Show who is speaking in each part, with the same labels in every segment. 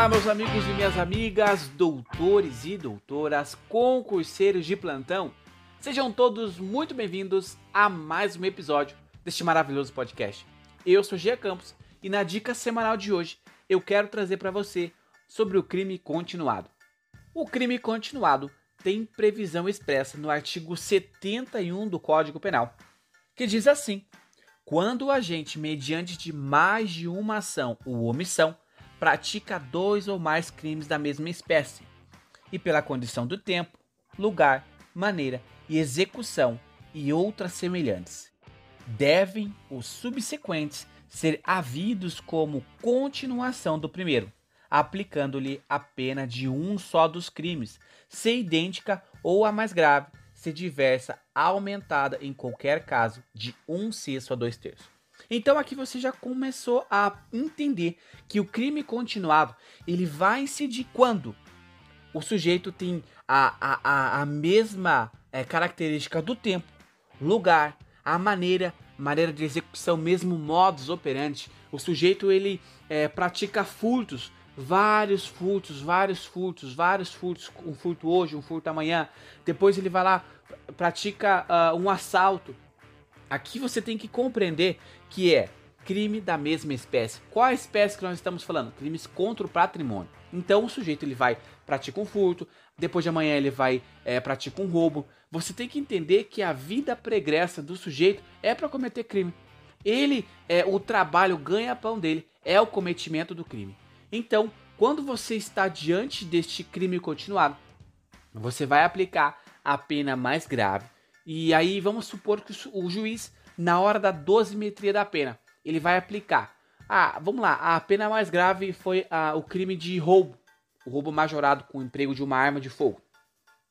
Speaker 1: Olá, meus amigos e minhas amigas, doutores e doutoras, concurseiros de plantão. Sejam todos muito bem-vindos a mais um episódio deste maravilhoso podcast. Eu sou Gia Campos e na dica semanal de hoje eu quero trazer para você sobre o crime continuado. O crime continuado tem previsão expressa no artigo 71 do Código Penal, que diz assim: quando o agente, mediante de mais de uma ação ou omissão, pratica dois ou mais crimes da mesma espécie, e pela condição do tempo, lugar, maneira e execução e outras semelhantes, devem os subsequentes ser havidos como continuação do primeiro, aplicando-lhe a pena de um só dos crimes, se idêntica ou a mais grave, se diversa, aumentada em qualquer caso de um sexto a dois terços. Então aqui você já começou a entender que o crime continuado ele vai incidir quando o sujeito tem a, a, a, mesma é, característica do tempo, lugar, a maneira maneira de execução, mesmo modus operandi. O sujeito ele é, pratica furtos, vários furtos, vários furtos, vários furtos, um furto hoje, um furto amanhã. Depois ele vai lá, pratica uh, um assalto. Aqui você tem que compreender que é crime da mesma espécie. Qual a espécie que nós estamos falando? Crimes contra o patrimônio. Então o sujeito ele vai pratica um furto, depois de amanhã ele vai é, um roubo. Você tem que entender que a vida pregressa do sujeito é para cometer crime. Ele é o trabalho ganha-pão dele é o cometimento do crime. Então, quando você está diante deste crime continuado, você vai aplicar a pena mais grave. E aí vamos supor que o juiz, na hora da dosimetria da pena, ele vai aplicar. Ah, vamos lá, a pena mais grave foi ah, o crime de roubo, o roubo majorado com o emprego de uma arma de fogo.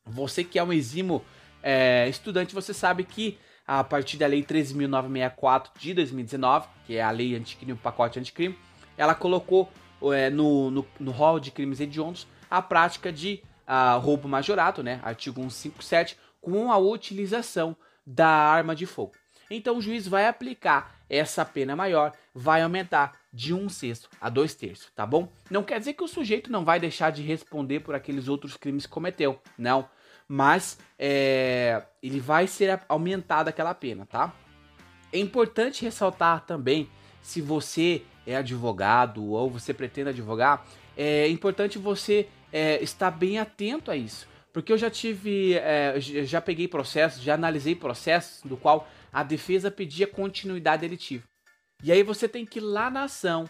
Speaker 1: Você que é um exímio é, estudante, você sabe que a partir da Lei 13.964 de 2019, que é a lei anticrime, o pacote anticrime, ela colocou é, no, no, no rol de crimes hediondos a prática de uh, roubo majorado, né, artigo 157, com a utilização da arma de fogo. Então o juiz vai aplicar essa pena maior, vai aumentar de um sexto a dois terços, tá bom? Não quer dizer que o sujeito não vai deixar de responder por aqueles outros crimes que cometeu, não. Mas é, ele vai ser aumentada aquela pena, tá? É importante ressaltar também, se você é advogado ou você pretende advogar, é importante você é, estar bem atento a isso. Porque eu já tive, é, já peguei processos, já analisei processos do qual a defesa pedia continuidade delitiva. E aí você tem que ir lá na ação,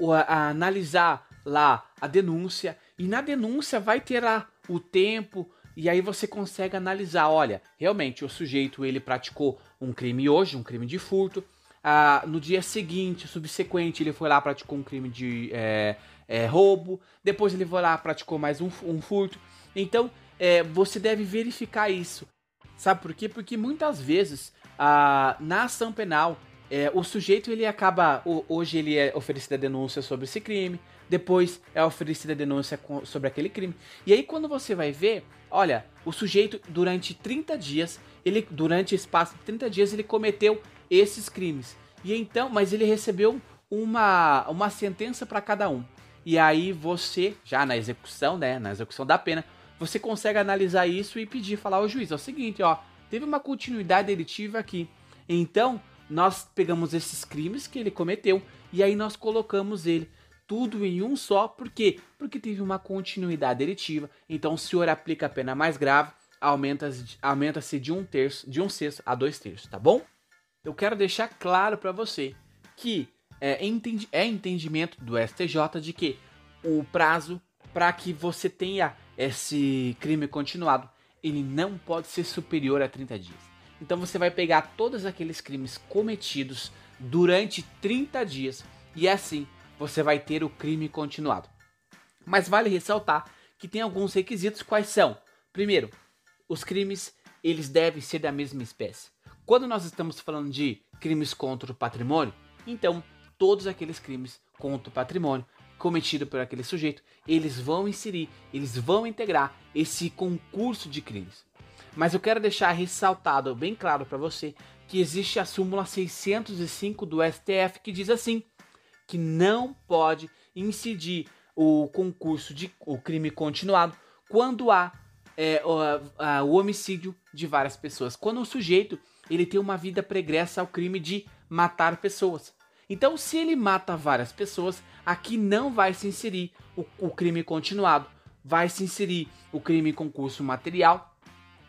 Speaker 1: a, a analisar lá a denúncia, e na denúncia vai ter lá o tempo, e aí você consegue analisar, olha, realmente o sujeito ele praticou um crime hoje, um crime de furto, ah, no dia seguinte, subsequente, ele foi lá praticou um crime de é, é, roubo, depois ele foi lá praticou mais um, um furto. Então, é, você deve verificar isso. Sabe por quê? Porque muitas vezes ah, na ação penal é, o sujeito ele acaba hoje ele é oferecido a denúncia sobre esse crime, depois é oferecida a denúncia sobre aquele crime. E aí quando você vai ver, olha, o sujeito durante 30 dias, ele durante espaço de 30 dias ele cometeu esses crimes. E então, mas ele recebeu uma uma sentença para cada um. E aí você, já na execução, né, na execução da pena, você consegue analisar isso e pedir falar ao juiz, é o seguinte, ó, teve uma continuidade delitiva aqui. Então, nós pegamos esses crimes que ele cometeu e aí nós colocamos ele tudo em um só, por quê? Porque teve uma continuidade delitiva. Então, o senhor aplica a pena mais grave, aumenta-se aumenta de um terço, de um sexto a dois terços, tá bom? Eu quero deixar claro para você que é, entendi, é entendimento do STJ de que o prazo para que você tenha esse crime continuado, ele não pode ser superior a 30 dias. Então você vai pegar todos aqueles crimes cometidos durante 30 dias e assim você vai ter o crime continuado. Mas vale ressaltar que tem alguns requisitos quais são? Primeiro, os crimes eles devem ser da mesma espécie. Quando nós estamos falando de crimes contra o patrimônio, então todos aqueles crimes contra o patrimônio cometido por aquele sujeito, eles vão inserir, eles vão integrar esse concurso de crimes. Mas eu quero deixar ressaltado bem claro para você que existe a súmula 605 do STF que diz assim: que não pode incidir o concurso de o crime continuado quando há é, o, a, o homicídio de várias pessoas. Quando o sujeito ele tem uma vida pregressa ao crime de matar pessoas. Então, se ele mata várias pessoas, aqui não vai se inserir o, o crime continuado, vai se inserir o crime concurso material,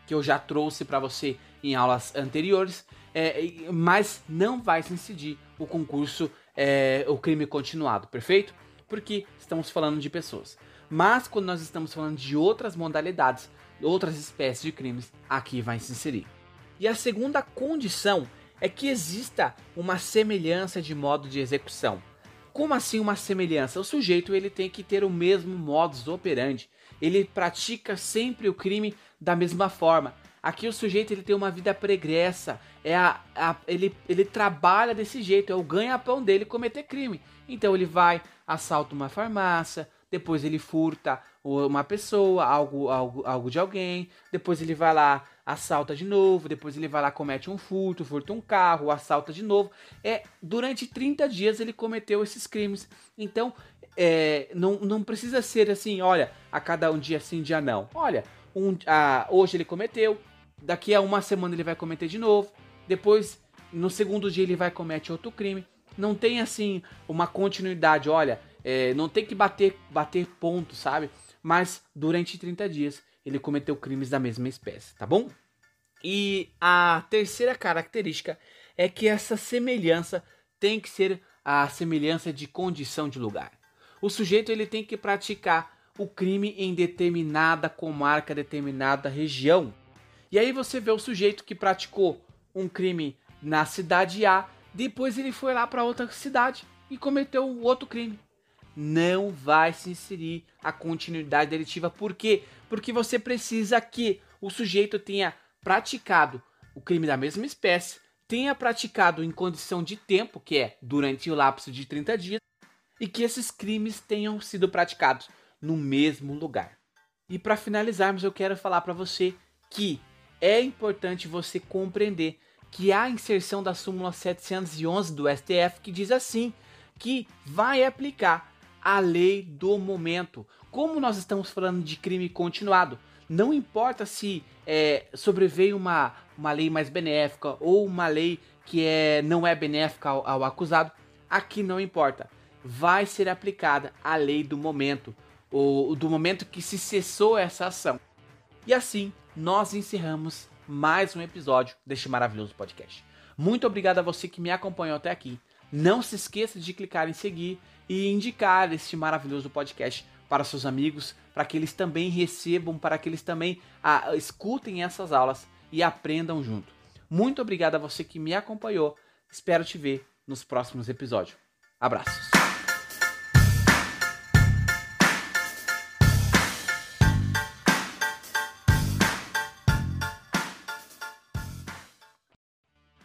Speaker 1: que eu já trouxe para você em aulas anteriores, é, mas não vai se incidir o concurso, é, o crime continuado, perfeito? Porque estamos falando de pessoas. Mas quando nós estamos falando de outras modalidades, outras espécies de crimes, aqui vai se inserir. E a segunda condição é que exista uma semelhança de modo de execução. Como assim uma semelhança? O sujeito ele tem que ter o mesmo modus operandi. Ele pratica sempre o crime da mesma forma. Aqui o sujeito ele tem uma vida pregressa, é a, a, ele, ele trabalha desse jeito, é o ganha-pão dele cometer crime. Então ele vai, assalta uma farmácia, depois ele furta uma pessoa, algo, algo, algo de alguém, depois ele vai lá, assalta de novo, depois ele vai lá, comete um furto, furta um carro, assalta de novo. É, durante 30 dias ele cometeu esses crimes. Então, é, não, não precisa ser assim, olha, a cada um dia sim, dia não. Olha, um, a, hoje ele cometeu, daqui a uma semana ele vai cometer de novo, depois, no segundo dia ele vai cometer outro crime. Não tem assim uma continuidade, olha, é, não tem que bater, bater ponto, sabe? Mas durante 30 dias ele cometeu crimes da mesma espécie, tá bom? E a terceira característica é que essa semelhança tem que ser a semelhança de condição de lugar. O sujeito ele tem que praticar o crime em determinada comarca, determinada região. E aí você vê o sujeito que praticou um crime na cidade A, depois ele foi lá para outra cidade e cometeu outro crime não vai se inserir a continuidade delitiva. Por quê? Porque você precisa que o sujeito tenha praticado o crime da mesma espécie, tenha praticado em condição de tempo, que é durante o lapso de 30 dias, e que esses crimes tenham sido praticados no mesmo lugar. E para finalizarmos, eu quero falar para você que é importante você compreender que há a inserção da súmula 711 do STF que diz assim, que vai aplicar a lei do momento. Como nós estamos falando de crime continuado, não importa se é, sobreveio uma, uma lei mais benéfica ou uma lei que é, não é benéfica ao, ao acusado, aqui não importa. Vai ser aplicada a lei do momento, ou do momento que se cessou essa ação. E assim, nós encerramos mais um episódio deste maravilhoso podcast. Muito obrigado a você que me acompanhou até aqui. Não se esqueça de clicar em seguir e indicar este maravilhoso podcast para seus amigos, para que eles também recebam, para que eles também ah, escutem essas aulas e aprendam junto. Muito obrigado a você que me acompanhou. Espero te ver nos próximos episódios. Abraços.